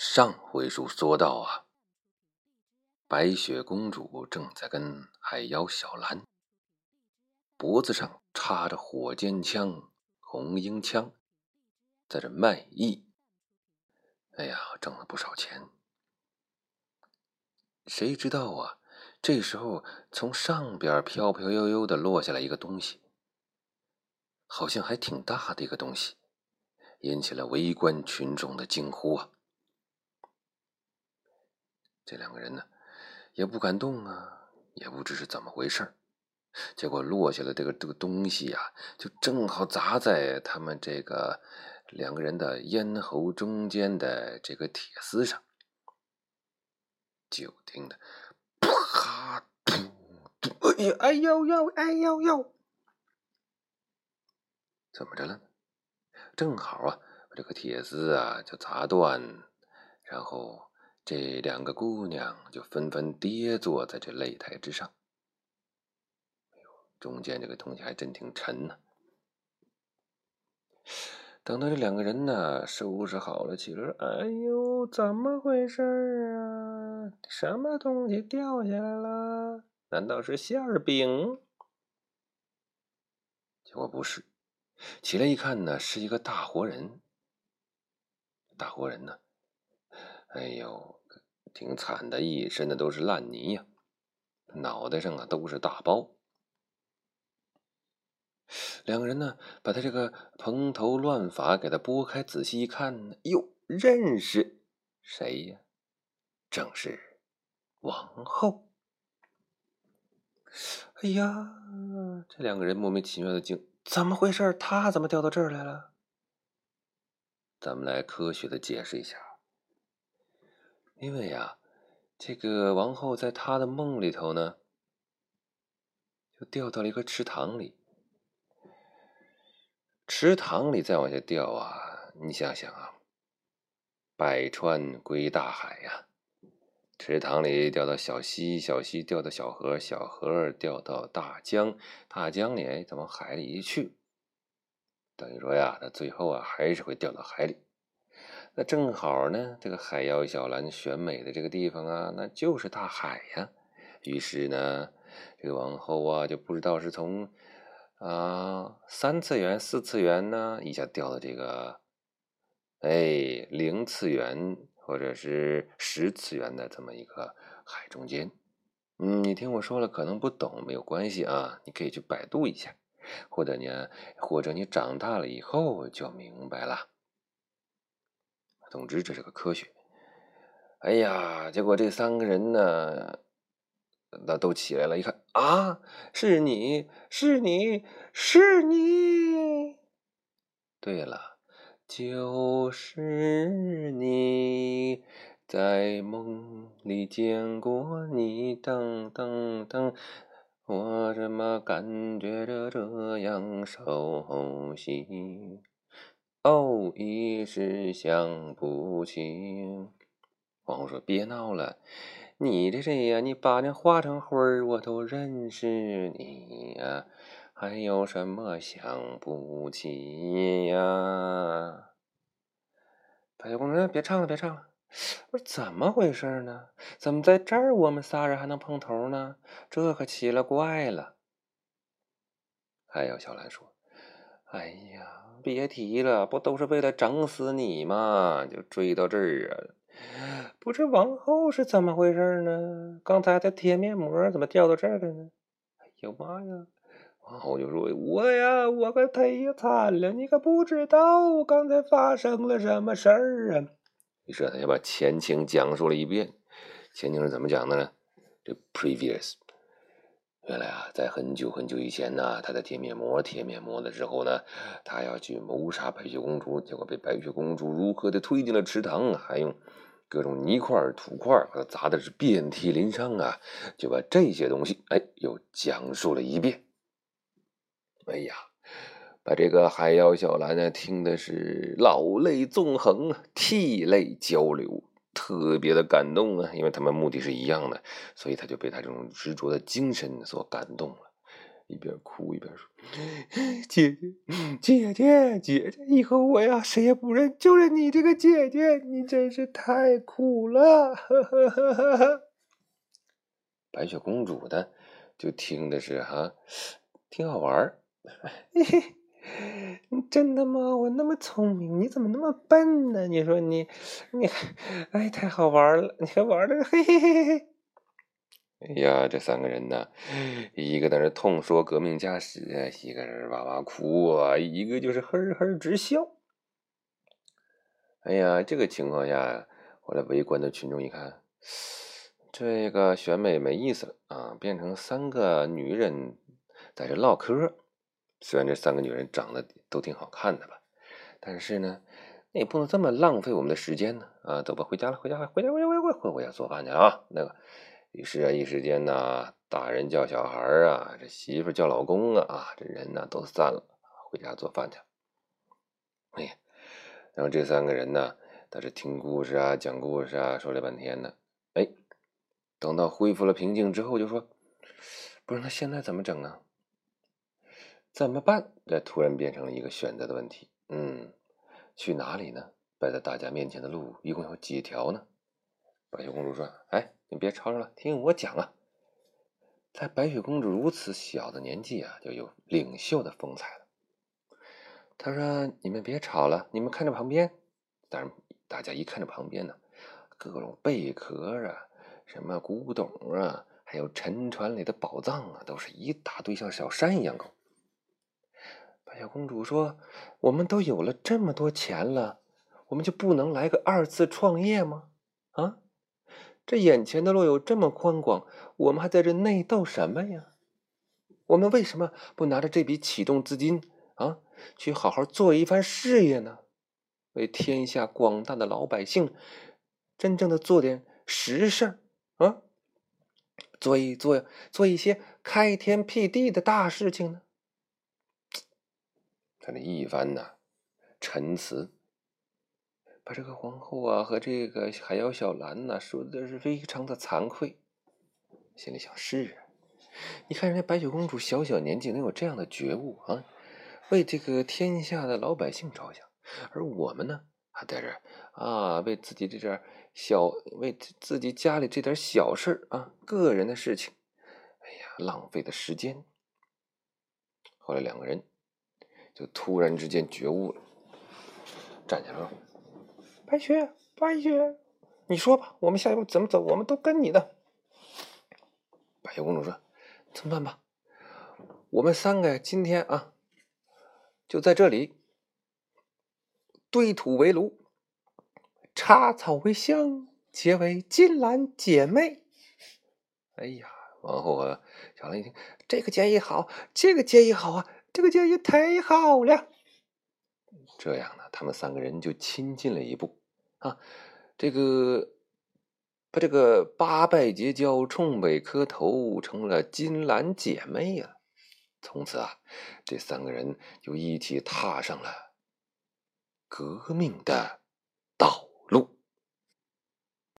上回书说到啊，白雪公主正在跟海妖小兰脖子上插着火尖枪、红缨枪，在这卖艺。哎呀，挣了不少钱。谁知道啊？这时候从上边飘飘悠悠的落下来一个东西，好像还挺大的一个东西，引起了围观群众的惊呼啊！这两个人呢，也不敢动啊，也不知是怎么回事结果落下了这个这个东西呀，就正好砸在他们这个两个人的咽喉中间的这个铁丝上，就听的啪噗噗，哎呀，哎呦呦，哎呦呦，怎么着了？正好啊，把这个铁丝啊就砸断，然后。这两个姑娘就纷纷跌坐在这擂台之上。哎呦，中间这个东西还真挺沉呢。等到这两个人呢收拾好了起来，哎呦，怎么回事啊？什么东西掉下来了？难道是馅饼？结果不是，起来一看呢，是一个大活人。大活人呢？哎呦！挺惨的，一身的都是烂泥呀，脑袋上啊都是大包。两个人呢，把他这个蓬头乱发给他拨开，仔细一看，哟，认识谁呀？正是王后。哎呀，这两个人莫名其妙的惊，怎么回事？他怎么掉到这儿来了？咱们来科学的解释一下。因为呀，这个王后在她的梦里头呢，就掉到了一个池塘里。池塘里再往下掉啊，你想想啊，百川归大海呀。池塘里掉到小溪，小溪掉到小河，小河掉到大江，大江里再往海里一去，等于说呀，它最后啊还是会掉到海里。那正好呢，这个海妖小兰选美的这个地方啊，那就是大海呀。于是呢，这个王后啊，就不知道是从啊三次元、四次元呢，一下掉到这个哎零次元或者是十次元的这么一个海中间。嗯，你听我说了，可能不懂没有关系啊，你可以去百度一下，或者呢，或者你长大了以后就明白了。总之，这是个科学。哎呀，结果这三个人呢，那都起来了，一看啊，是你是你是你。对了，就是你，在梦里见过你，噔噔噔，我怎么感觉着这样熟悉？哦，一时想不起。皇后说：“别闹了，你这谁呀？你把那化成灰儿，我都认识你呀。还有什么想不起呀？”白雪公主说：“别唱了，别唱了。”我说：“怎么回事呢？怎么在这儿我们仨人还能碰头呢？这可奇了怪了。”还有小兰说：“哎呀。”别提了，不都是为了整死你吗？就追到这儿啊！不知王后是怎么回事呢？刚才在贴面膜，怎么掉到这儿了呢？哎呀妈呀！王后就说：“我呀，我可忒惨了，你可不知道刚才发生了什么事儿啊！”于是他就把前情讲述了一遍。前情是怎么讲的呢？这 previous。原来啊，在很久很久以前呢，他在贴面膜，贴面膜的时候呢，他要去谋杀白雪公主，结果被白雪公主如何的推进了池塘，还用各种泥块、土块把他砸的是遍体鳞伤啊！就把这些东西，哎，又讲述了一遍。哎呀，把这个海妖小兰呢，听的是老泪纵横，涕泪交流。特别的感动啊，因为他们目的是一样的，所以他就被他这种执着的精神所感动了，一边哭一边说：“姐 姐，姐姐，姐姐，以后我呀谁也不认，就认你这个姐姐，你真是太苦了。呵呵呵呵呵。白雪公主呢，就听的是哈，挺好玩儿。嘿嘿，真的吗？我那么聪明，你怎么那么笨呢？你说你，你，哎，太好玩了，你还玩的，嘿嘿嘿嘿。哎呀，这三个人呢，一个在那痛说革命家史，一个人哇哇哭啊，一个就是呵呵直笑。哎呀，这个情况下，后来围观的群众一看，这个选美没意思了啊，变成三个女人在这唠嗑。虽然这三个女人长得都挺好看的吧，但是呢，那也不能这么浪费我们的时间呢啊！走吧，回家了，回家了，回家，回家，回家，回家做饭去啊！那个。于是啊，一时间呢，大人叫小孩啊，这媳妇叫老公啊，啊，这人呢都散了，回家做饭去。哎呀，然后这三个人呢，在这听故事啊，讲故事啊，说了半天呢，哎，等到恢复了平静之后，就说：“不是，那现在怎么整啊？怎么办？”这突然变成了一个选择的问题。嗯，去哪里呢？摆在大家面前的路一共有几条呢？白雪公主说：“哎。”你别吵吵了，听我讲啊！在白雪公主如此小的年纪啊，就有领袖的风采了。他说：“你们别吵了，你们看着旁边。”但是大家一看着旁边呢，各种贝壳啊，什么古董啊，还有沉船里的宝藏啊，都是一大堆，像小山一样高。小公主说：“我们都有了这么多钱了，我们就不能来个二次创业吗？啊？”这眼前的路有这么宽广，我们还在这内斗什么呀？我们为什么不拿着这笔启动资金啊，去好好做一番事业呢？为天下广大的老百姓，真正的做点实事啊，做一做做一些开天辟地的大事情呢？他这一番呐陈词。把这个皇后啊和这个海妖小兰呐说的是非常的惭愧，心里想是啊，你看人家白雪公主小小年纪能有这样的觉悟啊，为这个天下的老百姓着想，而我们呢还在这啊为自己这点小为自己家里这点小事啊个人的事情，哎呀浪费的时间。后来两个人就突然之间觉悟了，站起来了。白雪，白雪，你说吧，我们下一步怎么走？我们都跟你的。白雪公主说：“怎么办吧？我们三个今天啊，就在这里堆土为炉，插草为香，结为金兰姐妹。”哎呀，王后啊小兰一听，这个建议好，这个建议好啊，这个建议太好了。这样呢，他们三个人就亲近了一步。啊，这个把这个八拜结交、冲北磕头，成了金兰姐妹呀。从此啊，这三个人就一起踏上了革命的道。